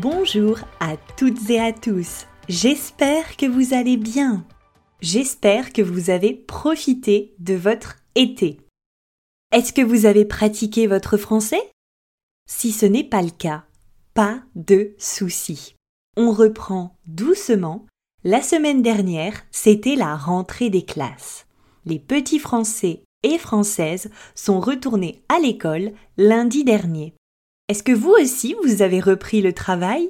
Bonjour à toutes et à tous. J'espère que vous allez bien. J'espère que vous avez profité de votre été. Est-ce que vous avez pratiqué votre français? Si ce n'est pas le cas, pas de souci. On reprend doucement. La semaine dernière, c'était la rentrée des classes. Les petits Français et Françaises sont retournés à l'école lundi dernier. Est-ce que vous aussi, vous avez repris le travail?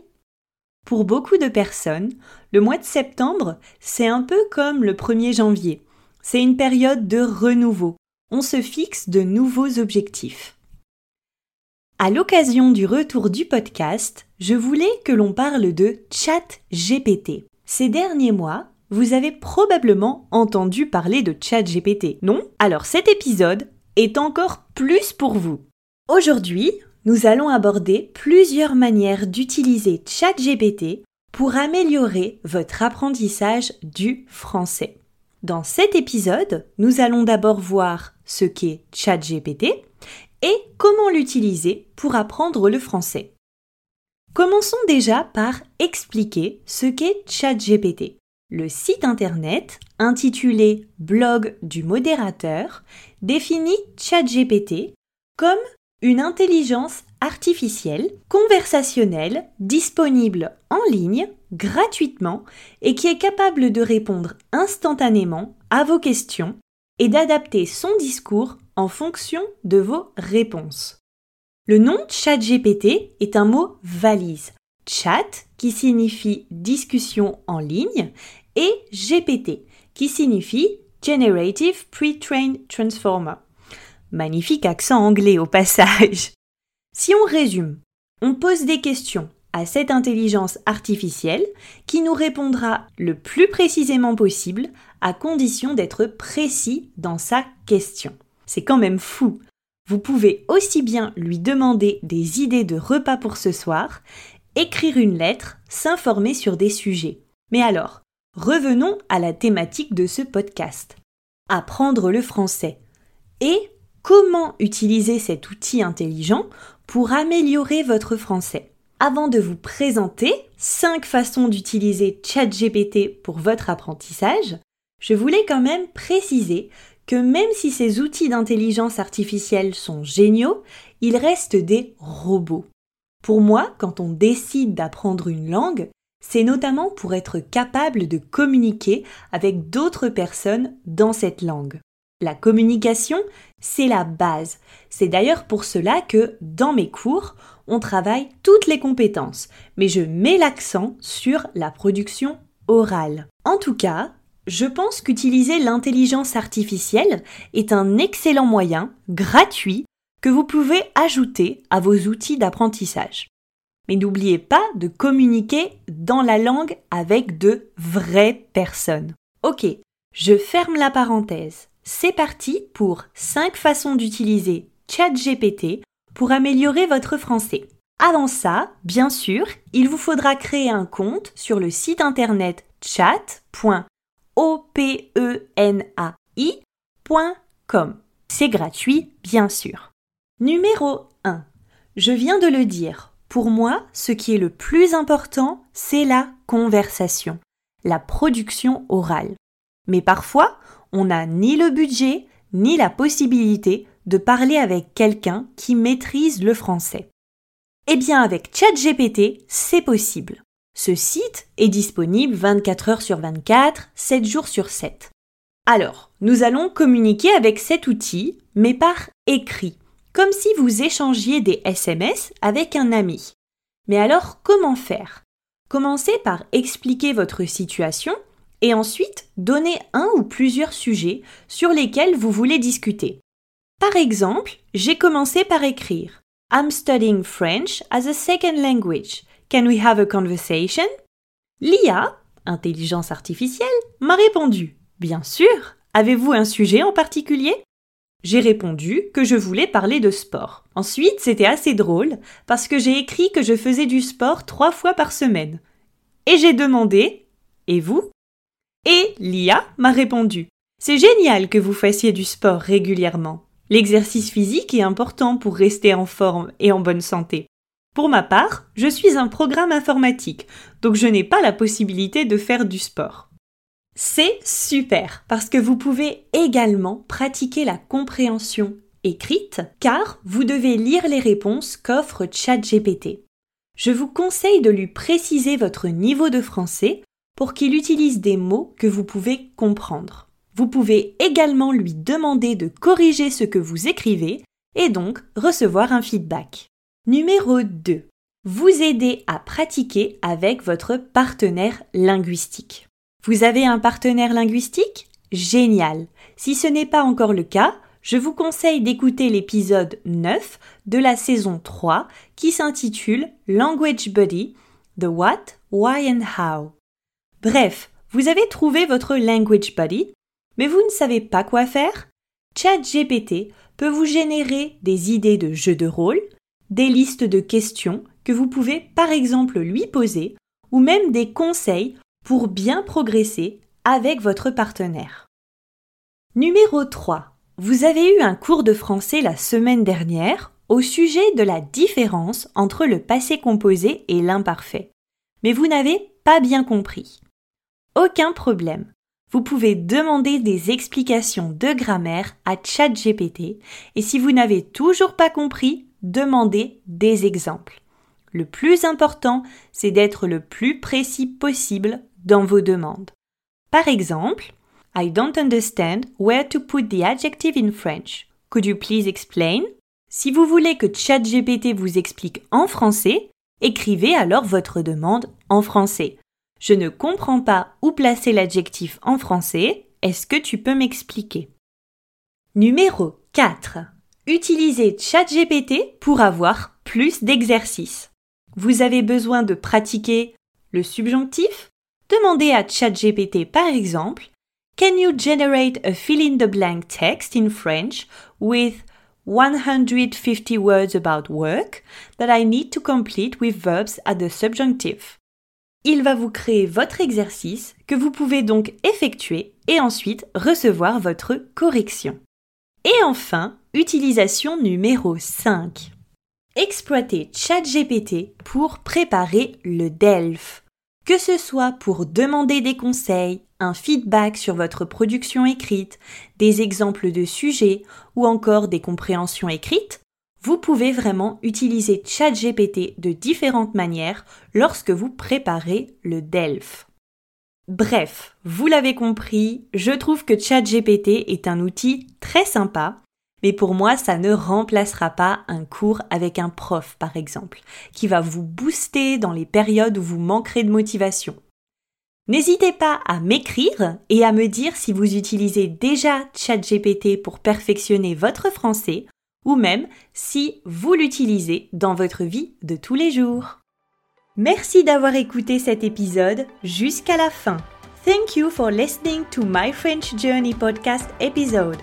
Pour beaucoup de personnes, le mois de septembre, c'est un peu comme le 1er janvier. C'est une période de renouveau. On se fixe de nouveaux objectifs. À l'occasion du retour du podcast, je voulais que l'on parle de Chat GPT. Ces derniers mois, vous avez probablement entendu parler de Chat GPT, non? Alors cet épisode est encore plus pour vous. Aujourd'hui, nous allons aborder plusieurs manières d'utiliser ChatGPT pour améliorer votre apprentissage du français. Dans cet épisode, nous allons d'abord voir ce qu'est ChatGPT et comment l'utiliser pour apprendre le français. Commençons déjà par expliquer ce qu'est ChatGPT. Le site internet, intitulé Blog du modérateur, définit ChatGPT comme une intelligence artificielle, conversationnelle, disponible en ligne, gratuitement, et qui est capable de répondre instantanément à vos questions et d'adapter son discours en fonction de vos réponses. Le nom ChatGPT est un mot valise. Chat qui signifie discussion en ligne et GPT qui signifie Generative Pre-trained Transformer. Magnifique accent anglais au passage. Si on résume, on pose des questions à cette intelligence artificielle qui nous répondra le plus précisément possible à condition d'être précis dans sa question. C'est quand même fou. Vous pouvez aussi bien lui demander des idées de repas pour ce soir, écrire une lettre, s'informer sur des sujets. Mais alors, revenons à la thématique de ce podcast. Apprendre le français. Et comment utiliser cet outil intelligent pour améliorer votre français. Avant de vous présenter 5 façons d'utiliser ChatGPT pour votre apprentissage, je voulais quand même préciser que même si ces outils d'intelligence artificielle sont géniaux, ils restent des robots. Pour moi, quand on décide d'apprendre une langue, c'est notamment pour être capable de communiquer avec d'autres personnes dans cette langue. La communication, c'est la base. C'est d'ailleurs pour cela que, dans mes cours, on travaille toutes les compétences, mais je mets l'accent sur la production orale. En tout cas, je pense qu'utiliser l'intelligence artificielle est un excellent moyen, gratuit, que vous pouvez ajouter à vos outils d'apprentissage. Mais n'oubliez pas de communiquer dans la langue avec de vraies personnes. Ok, je ferme la parenthèse c'est parti pour 5 façons d'utiliser ChatGPT pour améliorer votre français. Avant ça, bien sûr, il vous faudra créer un compte sur le site internet chat.openai.com. C'est gratuit, bien sûr. Numéro 1. Je viens de le dire. Pour moi, ce qui est le plus important, c'est la conversation, la production orale. Mais parfois, on n'a ni le budget, ni la possibilité de parler avec quelqu'un qui maîtrise le français. Eh bien avec ChatGPT, c'est possible. Ce site est disponible 24 heures sur 24, 7 jours sur 7. Alors, nous allons communiquer avec cet outil, mais par écrit, comme si vous échangiez des SMS avec un ami. Mais alors, comment faire? Commencez par expliquer votre situation et ensuite donner un ou plusieurs sujets sur lesquels vous voulez discuter. Par exemple, j'ai commencé par écrire I'm studying French as a second language. Can we have a conversation? L'IA, intelligence artificielle, m'a répondu Bien sûr. Avez-vous un sujet en particulier? J'ai répondu que je voulais parler de sport. Ensuite, c'était assez drôle parce que j'ai écrit que je faisais du sport trois fois par semaine. Et j'ai demandé Et vous? Et l'IA m'a répondu C'est génial que vous fassiez du sport régulièrement. L'exercice physique est important pour rester en forme et en bonne santé. Pour ma part, je suis un programme informatique, donc je n'ai pas la possibilité de faire du sport. C'est super parce que vous pouvez également pratiquer la compréhension écrite car vous devez lire les réponses qu'offre ChatGPT. Je vous conseille de lui préciser votre niveau de français pour qu'il utilise des mots que vous pouvez comprendre. Vous pouvez également lui demander de corriger ce que vous écrivez et donc recevoir un feedback. Numéro 2. Vous aider à pratiquer avec votre partenaire linguistique. Vous avez un partenaire linguistique? Génial. Si ce n'est pas encore le cas, je vous conseille d'écouter l'épisode 9 de la saison 3 qui s'intitule Language Buddy, The What, Why and How. Bref, vous avez trouvé votre Language Buddy, mais vous ne savez pas quoi faire? ChatGPT peut vous générer des idées de jeux de rôle, des listes de questions que vous pouvez par exemple lui poser, ou même des conseils pour bien progresser avec votre partenaire. Numéro 3. Vous avez eu un cours de français la semaine dernière au sujet de la différence entre le passé composé et l'imparfait. Mais vous n'avez pas bien compris. Aucun problème. Vous pouvez demander des explications de grammaire à ChatGPT et si vous n'avez toujours pas compris, demandez des exemples. Le plus important, c'est d'être le plus précis possible dans vos demandes. Par exemple, I don't understand where to put the adjective in French. Could you please explain? Si vous voulez que ChatGPT vous explique en français, écrivez alors votre demande en français. Je ne comprends pas où placer l'adjectif en français. Est-ce que tu peux m'expliquer? Numéro 4. Utilisez ChatGPT pour avoir plus d'exercices. Vous avez besoin de pratiquer le subjonctif, Demandez à ChatGPT par exemple Can you generate a fill in the blank text in French with 150 words about work that I need to complete with verbs at the subjunctive? Il va vous créer votre exercice que vous pouvez donc effectuer et ensuite recevoir votre correction. Et enfin, utilisation numéro 5. Exploitez ChatGPT pour préparer le DELF que ce soit pour demander des conseils, un feedback sur votre production écrite, des exemples de sujets ou encore des compréhensions écrites, vous pouvez vraiment utiliser ChatGPT de différentes manières lorsque vous préparez le DELF. Bref, vous l'avez compris, je trouve que ChatGPT est un outil très sympa mais pour moi, ça ne remplacera pas un cours avec un prof, par exemple, qui va vous booster dans les périodes où vous manquerez de motivation. N'hésitez pas à m'écrire et à me dire si vous utilisez déjà ChatGPT pour perfectionner votre français ou même si vous l'utilisez dans votre vie de tous les jours. Merci d'avoir écouté cet épisode jusqu'à la fin. Thank you for listening to my French Journey podcast episode.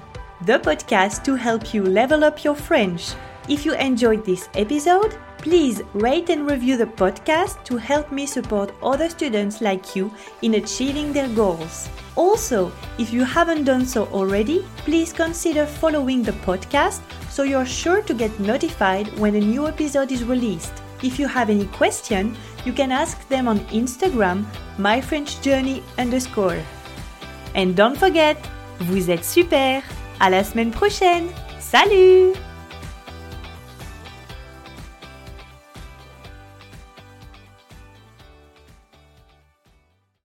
the podcast to help you level up your French. If you enjoyed this episode, please rate and review the podcast to help me support other students like you in achieving their goals. Also, if you haven't done so already, please consider following the podcast so you're sure to get notified when a new episode is released. If you have any question, you can ask them on Instagram, myfrenchjourney underscore. And don't forget, vous êtes super! À la semaine prochaine. Salut